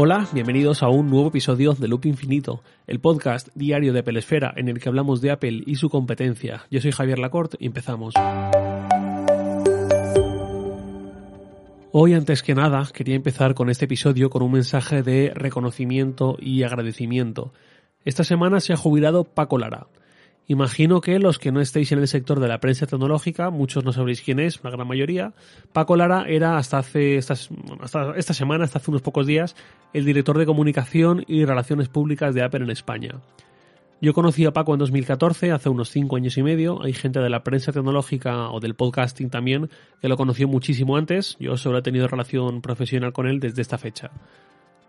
Hola, bienvenidos a un nuevo episodio de Loop Infinito, el podcast diario de Pelesfera en el que hablamos de Apple y su competencia. Yo soy Javier Lacorte y empezamos. Hoy, antes que nada, quería empezar con este episodio con un mensaje de reconocimiento y agradecimiento. Esta semana se ha jubilado Paco Lara. Imagino que los que no estéis en el sector de la prensa tecnológica, muchos no sabréis quién es, la gran mayoría. Paco Lara era hasta hace esta semana, hasta hace unos pocos días, el director de comunicación y relaciones públicas de Apple en España. Yo conocí a Paco en 2014, hace unos 5 años y medio. Hay gente de la prensa tecnológica o del podcasting también que lo conoció muchísimo antes. Yo solo he tenido relación profesional con él desde esta fecha.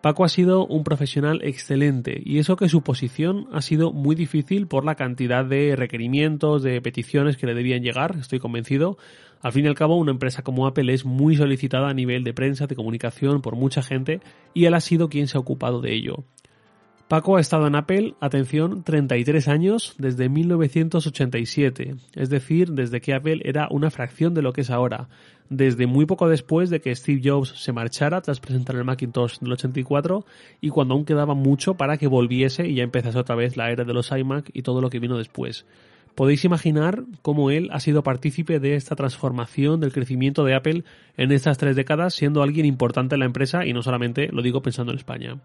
Paco ha sido un profesional excelente y eso que su posición ha sido muy difícil por la cantidad de requerimientos, de peticiones que le debían llegar, estoy convencido. Al fin y al cabo, una empresa como Apple es muy solicitada a nivel de prensa, de comunicación por mucha gente y él ha sido quien se ha ocupado de ello. Paco ha estado en Apple, atención, 33 años desde 1987, es decir, desde que Apple era una fracción de lo que es ahora, desde muy poco después de que Steve Jobs se marchara tras presentar el Macintosh del 84 y cuando aún quedaba mucho para que volviese y ya empezase otra vez la era de los iMac y todo lo que vino después. Podéis imaginar cómo él ha sido partícipe de esta transformación del crecimiento de Apple en estas tres décadas, siendo alguien importante en la empresa y no solamente lo digo pensando en España.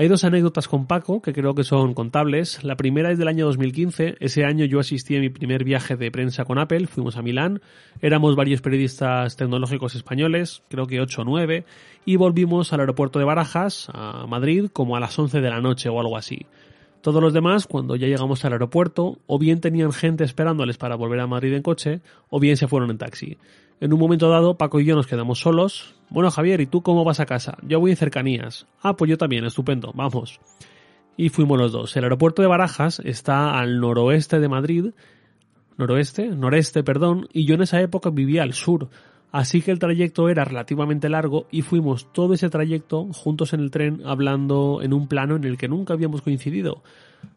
Hay dos anécdotas con Paco que creo que son contables. La primera es del año 2015. Ese año yo asistí a mi primer viaje de prensa con Apple. Fuimos a Milán. Éramos varios periodistas tecnológicos españoles, creo que 8 o 9, y volvimos al aeropuerto de Barajas, a Madrid, como a las 11 de la noche o algo así. Todos los demás, cuando ya llegamos al aeropuerto, o bien tenían gente esperándoles para volver a Madrid en coche, o bien se fueron en taxi. En un momento dado, Paco y yo nos quedamos solos. Bueno, Javier, ¿y tú cómo vas a casa? Yo voy en cercanías. Ah, pues yo también, estupendo, vamos. Y fuimos los dos. El aeropuerto de Barajas está al noroeste de Madrid. Noroeste, noreste, perdón, y yo en esa época vivía al sur. Así que el trayecto era relativamente largo y fuimos todo ese trayecto juntos en el tren hablando en un plano en el que nunca habíamos coincidido.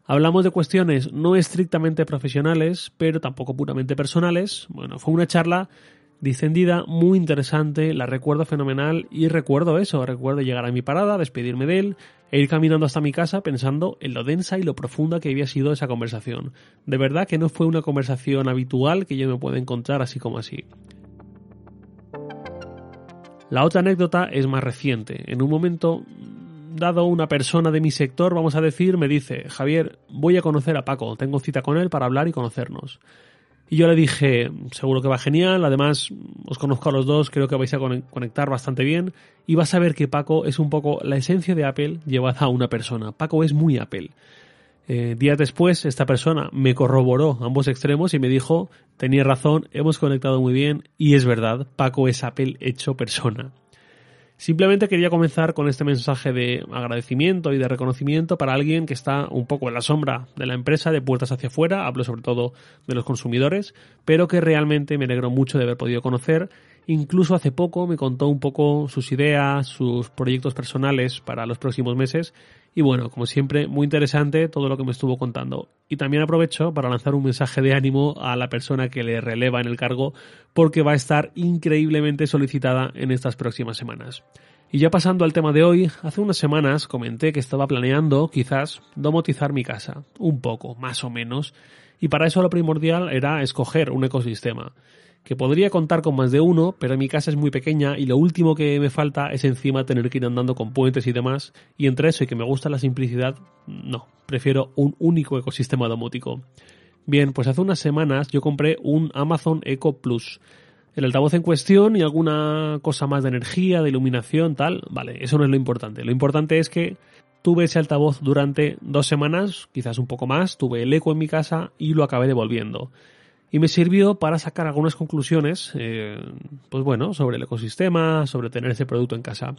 Hablamos de cuestiones no estrictamente profesionales, pero tampoco puramente personales. Bueno, fue una charla dicendida, muy interesante, la recuerdo fenomenal y recuerdo eso, recuerdo llegar a mi parada, despedirme de él e ir caminando hasta mi casa pensando en lo densa y lo profunda que había sido esa conversación. De verdad que no fue una conversación habitual que yo me pueda encontrar así como así. La otra anécdota es más reciente. En un momento dado una persona de mi sector, vamos a decir, me dice, Javier, voy a conocer a Paco, tengo cita con él para hablar y conocernos. Y yo le dije, seguro que va genial, además os conozco a los dos, creo que vais a conectar bastante bien y vas a ver que Paco es un poco la esencia de Apple llevada a una persona. Paco es muy Apple. Eh, días después, esta persona me corroboró ambos extremos y me dijo, tenía razón, hemos conectado muy bien y es verdad, Paco es Apple hecho persona. Simplemente quería comenzar con este mensaje de agradecimiento y de reconocimiento para alguien que está un poco en la sombra de la empresa, de puertas hacia afuera, hablo sobre todo de los consumidores, pero que realmente me alegro mucho de haber podido conocer. Incluso hace poco me contó un poco sus ideas, sus proyectos personales para los próximos meses y bueno, como siempre, muy interesante todo lo que me estuvo contando. Y también aprovecho para lanzar un mensaje de ánimo a la persona que le releva en el cargo porque va a estar increíblemente solicitada en estas próximas semanas. Y ya pasando al tema de hoy, hace unas semanas comenté que estaba planeando, quizás, domotizar mi casa, un poco, más o menos, y para eso lo primordial era escoger un ecosistema que podría contar con más de uno, pero mi casa es muy pequeña y lo último que me falta es encima tener que ir andando con puentes y demás, y entre eso y que me gusta la simplicidad, no, prefiero un único ecosistema domótico. Bien, pues hace unas semanas yo compré un Amazon Echo Plus. El altavoz en cuestión y alguna cosa más de energía, de iluminación, tal, vale, eso no es lo importante. Lo importante es que tuve ese altavoz durante dos semanas, quizás un poco más, tuve el eco en mi casa y lo acabé devolviendo y me sirvió para sacar algunas conclusiones, eh, pues bueno, sobre el ecosistema, sobre tener ese producto en casa.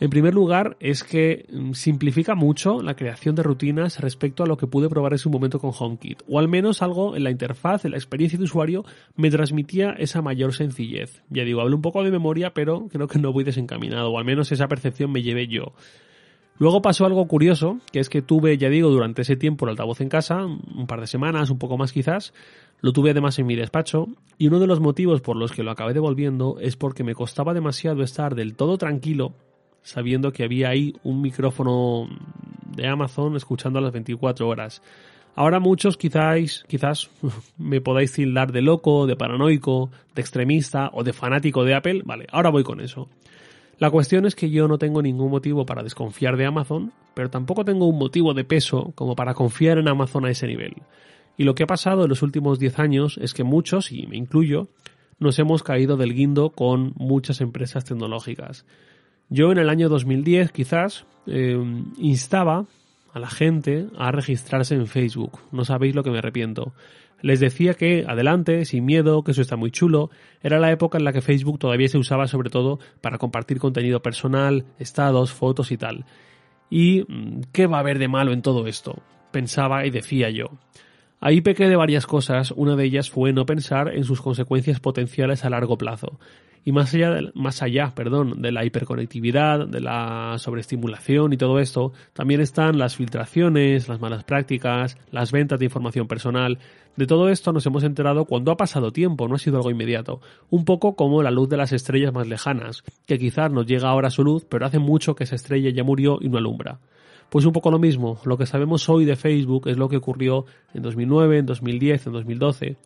En primer lugar, es que mm, simplifica mucho la creación de rutinas respecto a lo que pude probar en su momento con HomeKit, o al menos algo en la interfaz, en la experiencia de usuario, me transmitía esa mayor sencillez. Ya digo, hablo un poco de memoria, pero creo que no voy desencaminado, o al menos esa percepción me llevé yo. Luego pasó algo curioso, que es que tuve, ya digo, durante ese tiempo el altavoz en casa, un par de semanas, un poco más quizás, lo tuve además en mi despacho, y uno de los motivos por los que lo acabé devolviendo es porque me costaba demasiado estar del todo tranquilo sabiendo que había ahí un micrófono de Amazon escuchando a las 24 horas. Ahora muchos quizás, quizás me podáis tildar de loco, de paranoico, de extremista o de fanático de Apple. Vale, ahora voy con eso. La cuestión es que yo no tengo ningún motivo para desconfiar de Amazon, pero tampoco tengo un motivo de peso como para confiar en Amazon a ese nivel. Y lo que ha pasado en los últimos 10 años es que muchos, y me incluyo, nos hemos caído del guindo con muchas empresas tecnológicas. Yo en el año 2010 quizás eh, instaba a la gente a registrarse en Facebook. No sabéis lo que me arrepiento. Les decía que adelante, sin miedo, que eso está muy chulo. Era la época en la que Facebook todavía se usaba sobre todo para compartir contenido personal, estados, fotos y tal. ¿Y mm, qué va a haber de malo en todo esto? Pensaba y decía yo. Ahí pequé de varias cosas, una de ellas fue no pensar en sus consecuencias potenciales a largo plazo. Y más allá, de, más allá perdón, de la hiperconectividad, de la sobreestimulación y todo esto, también están las filtraciones, las malas prácticas, las ventas de información personal. De todo esto nos hemos enterado cuando ha pasado tiempo, no ha sido algo inmediato. Un poco como la luz de las estrellas más lejanas, que quizás nos llega ahora su luz, pero hace mucho que esa estrella ya murió y no alumbra. Pues un poco lo mismo, lo que sabemos hoy de Facebook es lo que ocurrió en 2009, en 2010, en 2012.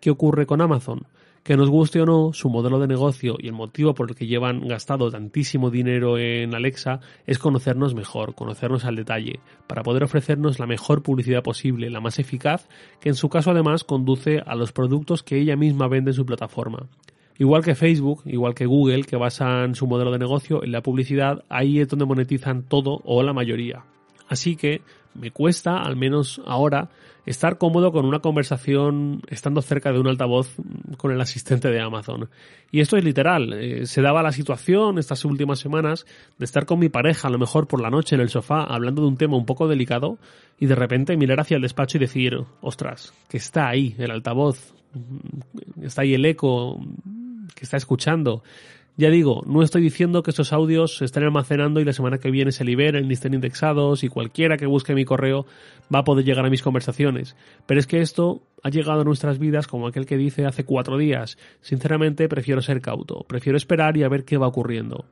¿Qué ocurre con Amazon? Que nos guste o no, su modelo de negocio y el motivo por el que llevan gastado tantísimo dinero en Alexa es conocernos mejor, conocernos al detalle, para poder ofrecernos la mejor publicidad posible, la más eficaz, que en su caso además conduce a los productos que ella misma vende en su plataforma. Igual que Facebook, igual que Google, que basan su modelo de negocio en la publicidad, ahí es donde monetizan todo o la mayoría. Así que me cuesta, al menos ahora, estar cómodo con una conversación estando cerca de un altavoz con el asistente de Amazon. Y esto es literal. Eh, se daba la situación estas últimas semanas de estar con mi pareja, a lo mejor por la noche en el sofá, hablando de un tema un poco delicado, y de repente mirar hacia el despacho y decir, ostras, que está ahí el altavoz, está ahí el eco, que está escuchando. Ya digo, no estoy diciendo que estos audios se estén almacenando y la semana que viene se liberen ni estén indexados y cualquiera que busque mi correo va a poder llegar a mis conversaciones. Pero es que esto ha llegado a nuestras vidas como aquel que dice hace cuatro días. Sinceramente prefiero ser cauto, prefiero esperar y a ver qué va ocurriendo.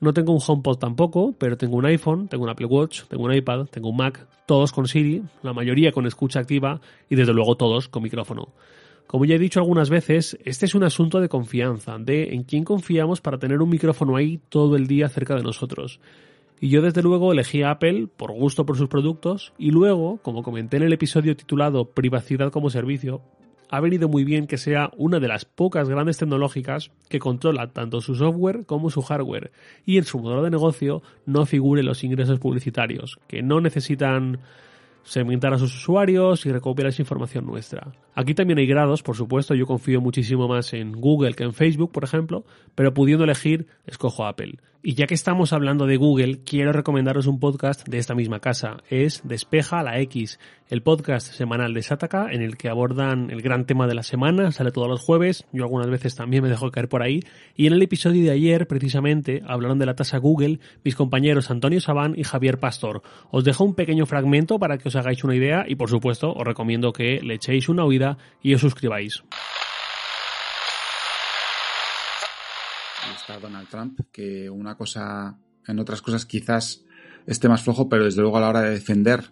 No tengo un HomePod tampoco, pero tengo un iPhone, tengo un Apple Watch, tengo un iPad, tengo un Mac, todos con Siri, la mayoría con escucha activa y desde luego todos con micrófono. Como ya he dicho algunas veces, este es un asunto de confianza, de en quién confiamos para tener un micrófono ahí todo el día cerca de nosotros. Y yo desde luego elegí a Apple por gusto por sus productos y luego, como comenté en el episodio titulado Privacidad como servicio, ha venido muy bien que sea una de las pocas grandes tecnológicas que controla tanto su software como su hardware y en su modelo de negocio no figure los ingresos publicitarios, que no necesitan segmentar a sus usuarios y recopilar esa información nuestra. Aquí también hay grados, por supuesto, yo confío muchísimo más en Google que en Facebook, por ejemplo, pero pudiendo elegir, escojo Apple. Y ya que estamos hablando de Google, quiero recomendaros un podcast de esta misma casa. Es Despeja la X, el podcast semanal de Sataka en el que abordan el gran tema de la semana, sale todos los jueves, yo algunas veces también me dejo caer por ahí, y en el episodio de ayer, precisamente, hablaron de la tasa Google mis compañeros Antonio Sabán y Javier Pastor. Os dejo un pequeño fragmento para que os hagáis una idea y por supuesto os recomiendo que le echéis una oída y os suscribáis. Donald Trump, que una cosa, en otras cosas quizás esté más flojo, pero desde luego a la hora de defender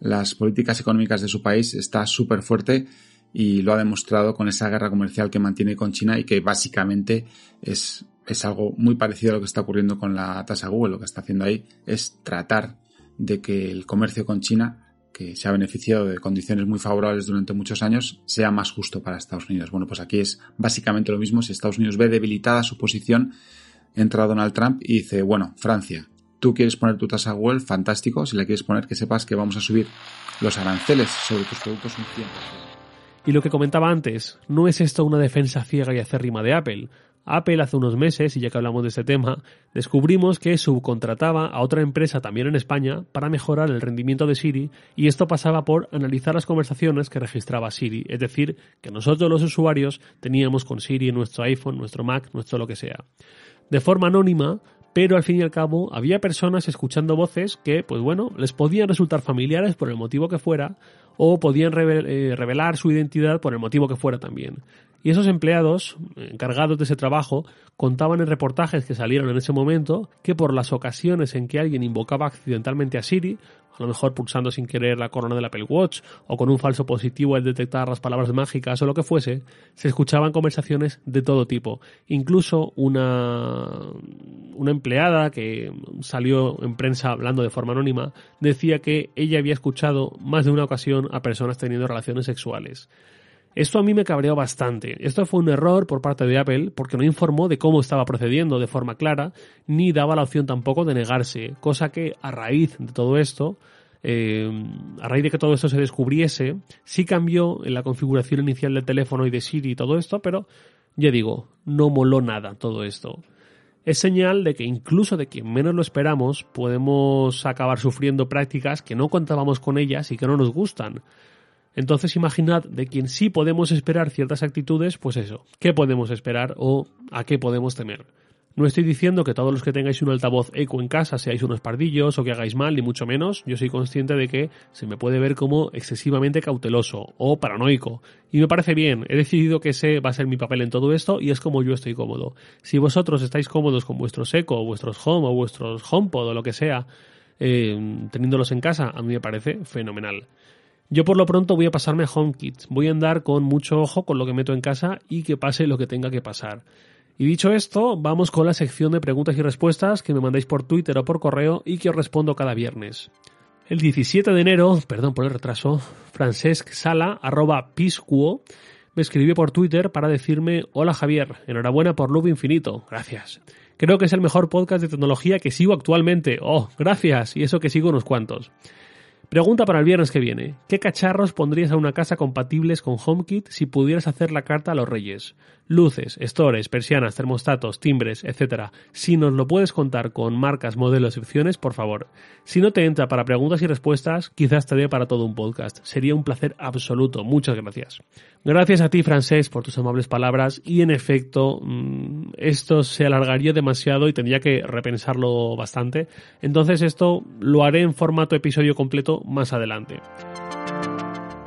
las políticas económicas de su país está súper fuerte y lo ha demostrado con esa guerra comercial que mantiene con China y que básicamente es, es algo muy parecido a lo que está ocurriendo con la tasa Google. Lo que está haciendo ahí es tratar de que el comercio con China que se ha beneficiado de condiciones muy favorables durante muchos años, sea más justo para Estados Unidos. Bueno, pues aquí es básicamente lo mismo. Si Estados Unidos ve debilitada su posición, entra Donald Trump y dice, bueno, Francia, tú quieres poner tu tasa Google, fantástico. Si la quieres poner, que sepas que vamos a subir los aranceles sobre tus productos un 100%. Y lo que comentaba antes, no es esto una defensa ciega y acérrima de Apple. Apple hace unos meses, y ya que hablamos de este tema, descubrimos que subcontrataba a otra empresa también en España para mejorar el rendimiento de Siri y esto pasaba por analizar las conversaciones que registraba Siri, es decir, que nosotros los usuarios teníamos con Siri nuestro iPhone, nuestro Mac, nuestro lo que sea. De forma anónima, pero al fin y al cabo había personas escuchando voces que, pues bueno, les podían resultar familiares por el motivo que fuera, o podían eh, revelar su identidad por el motivo que fuera también. Y esos empleados, encargados de ese trabajo, contaban en reportajes que salieron en ese momento que por las ocasiones en que alguien invocaba accidentalmente a Siri, a lo mejor pulsando sin querer la corona del Apple Watch o con un falso positivo al detectar las palabras mágicas o lo que fuese, se escuchaban conversaciones de todo tipo. Incluso una, una empleada que salió en prensa hablando de forma anónima decía que ella había escuchado más de una ocasión a personas teniendo relaciones sexuales. Esto a mí me cabreó bastante. Esto fue un error por parte de Apple porque no informó de cómo estaba procediendo de forma clara, ni daba la opción tampoco de negarse, cosa que a raíz de todo esto, eh, a raíz de que todo esto se descubriese, sí cambió en la configuración inicial del teléfono y de Siri y todo esto, pero ya digo, no moló nada todo esto. Es señal de que incluso de quien menos lo esperamos podemos acabar sufriendo prácticas que no contábamos con ellas y que no nos gustan. Entonces imaginad de quien sí podemos esperar ciertas actitudes, pues eso, ¿qué podemos esperar o a qué podemos temer? No estoy diciendo que todos los que tengáis un altavoz eco en casa seáis unos pardillos o que hagáis mal, ni mucho menos. Yo soy consciente de que se me puede ver como excesivamente cauteloso o paranoico. Y me parece bien, he decidido que ese va a ser mi papel en todo esto y es como yo estoy cómodo. Si vosotros estáis cómodos con vuestros eco, o vuestros home o vuestros HomePod o lo que sea, eh, teniéndolos en casa, a mí me parece fenomenal. Yo por lo pronto voy a pasarme a HomeKit. Voy a andar con mucho ojo con lo que meto en casa y que pase lo que tenga que pasar. Y dicho esto, vamos con la sección de preguntas y respuestas que me mandáis por Twitter o por correo y que os respondo cada viernes. El 17 de enero, perdón por el retraso, Francesc Sala, arroba piscuo, me escribió por Twitter para decirme Hola Javier, enhorabuena por Loop Infinito, gracias. Creo que es el mejor podcast de tecnología que sigo actualmente. Oh, gracias, y eso que sigo unos cuantos. Pregunta para el viernes que viene. ¿Qué cacharros pondrías a una casa compatibles con HomeKit si pudieras hacer la carta a los reyes? Luces, stores, persianas, termostatos, timbres, etc. Si nos lo puedes contar con marcas, modelos y opciones, por favor. Si no te entra para preguntas y respuestas, quizás te dé para todo un podcast. Sería un placer absoluto. Muchas gracias. Gracias a ti, Francés, por tus amables palabras. Y en efecto, mm, esto se alargaría demasiado y tendría que repensarlo bastante. Entonces esto lo haré en formato episodio completo más adelante.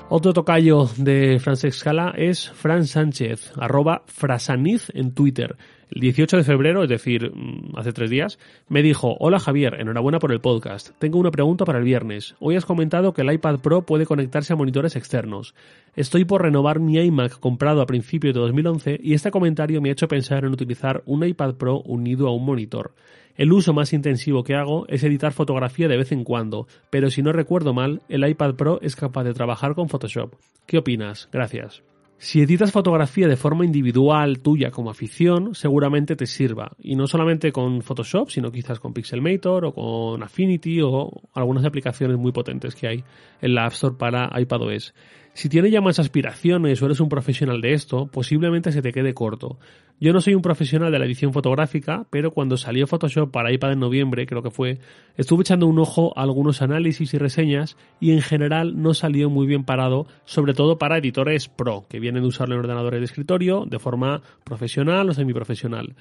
Otro tocayo de Francesc Scala es Fran Sánchez, arroba frasaniz en Twitter. El 18 de febrero, es decir, mm, hace tres días, me dijo, hola Javier, enhorabuena por el podcast. Tengo una pregunta para el viernes. Hoy has comentado que el iPad Pro puede conectarse a monitores externos. Estoy por renovar mi iMac comprado a principios de 2011 y este comentario me ha hecho pensar en utilizar un iPad Pro unido a un monitor. El uso más intensivo que hago es editar fotografía de vez en cuando, pero si no recuerdo mal, el iPad Pro es capaz de trabajar con Photoshop. ¿Qué opinas? Gracias. Si editas fotografía de forma individual tuya como afición, seguramente te sirva. Y no solamente con Photoshop, sino quizás con Pixelmator o con Affinity o algunas aplicaciones muy potentes que hay en la App Store para iPadOS. Si tienes ya más aspiraciones o eres un profesional de esto, posiblemente se te quede corto. Yo no soy un profesional de la edición fotográfica, pero cuando salió Photoshop para iPad en noviembre, creo que fue, estuve echando un ojo a algunos análisis y reseñas y en general no salió muy bien parado, sobre todo para editores pro, que vienen de usarlo en ordenadores de escritorio de forma profesional o semiprofesional.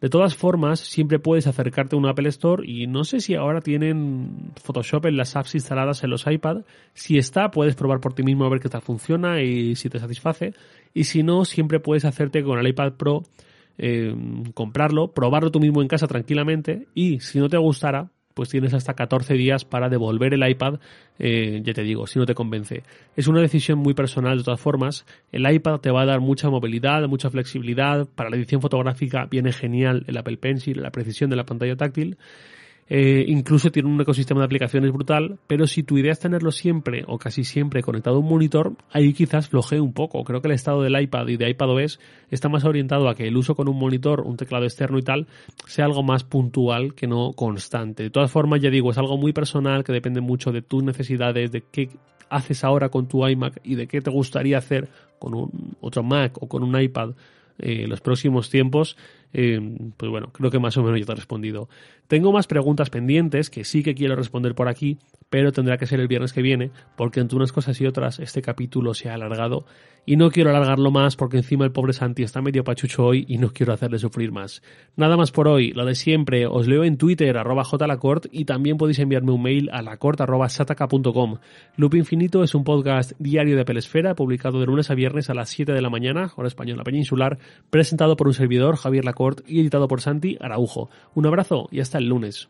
De todas formas, siempre puedes acercarte a un Apple Store y no sé si ahora tienen Photoshop en las apps instaladas en los iPad. Si está, puedes probar por ti mismo a ver qué tal funciona y si te satisface. Y si no, siempre puedes hacerte con el iPad Pro, eh, comprarlo, probarlo tú mismo en casa tranquilamente y si no te gustara, pues tienes hasta 14 días para devolver el iPad, eh, ya te digo, si no te convence. Es una decisión muy personal de todas formas. El iPad te va a dar mucha movilidad, mucha flexibilidad. Para la edición fotográfica viene genial el Apple Pencil, la precisión de la pantalla táctil. Eh, incluso tiene un ecosistema de aplicaciones brutal, pero si tu idea es tenerlo siempre o casi siempre conectado a un monitor, ahí quizás flojee un poco. Creo que el estado del iPad y de iPadOS está más orientado a que el uso con un monitor, un teclado externo y tal, sea algo más puntual que no constante. De todas formas, ya digo, es algo muy personal que depende mucho de tus necesidades, de qué haces ahora con tu iMac y de qué te gustaría hacer con un otro Mac o con un iPad en eh, los próximos tiempos Eh, pues bueno, creo que más o menos yo te he respondido. Tengo más preguntas pendientes que sí que quiero responder por aquí, pero tendrá que ser el viernes que viene, porque entre unas cosas y otras este capítulo se ha alargado y no quiero alargarlo más porque encima el pobre Santi está medio pachucho hoy y no quiero hacerle sufrir más. Nada más por hoy, lo de siempre, os leo en Twitter arroba jlacort y también podéis enviarme un mail a lacort arroba. Loop Infinito es un podcast diario de Pelesfera publicado de lunes a viernes a las 7 de la mañana, hora española peninsular, presentado por un servidor, Javier Lacort, y editado por Santi Araujo. Un abrazo y hasta el lunes.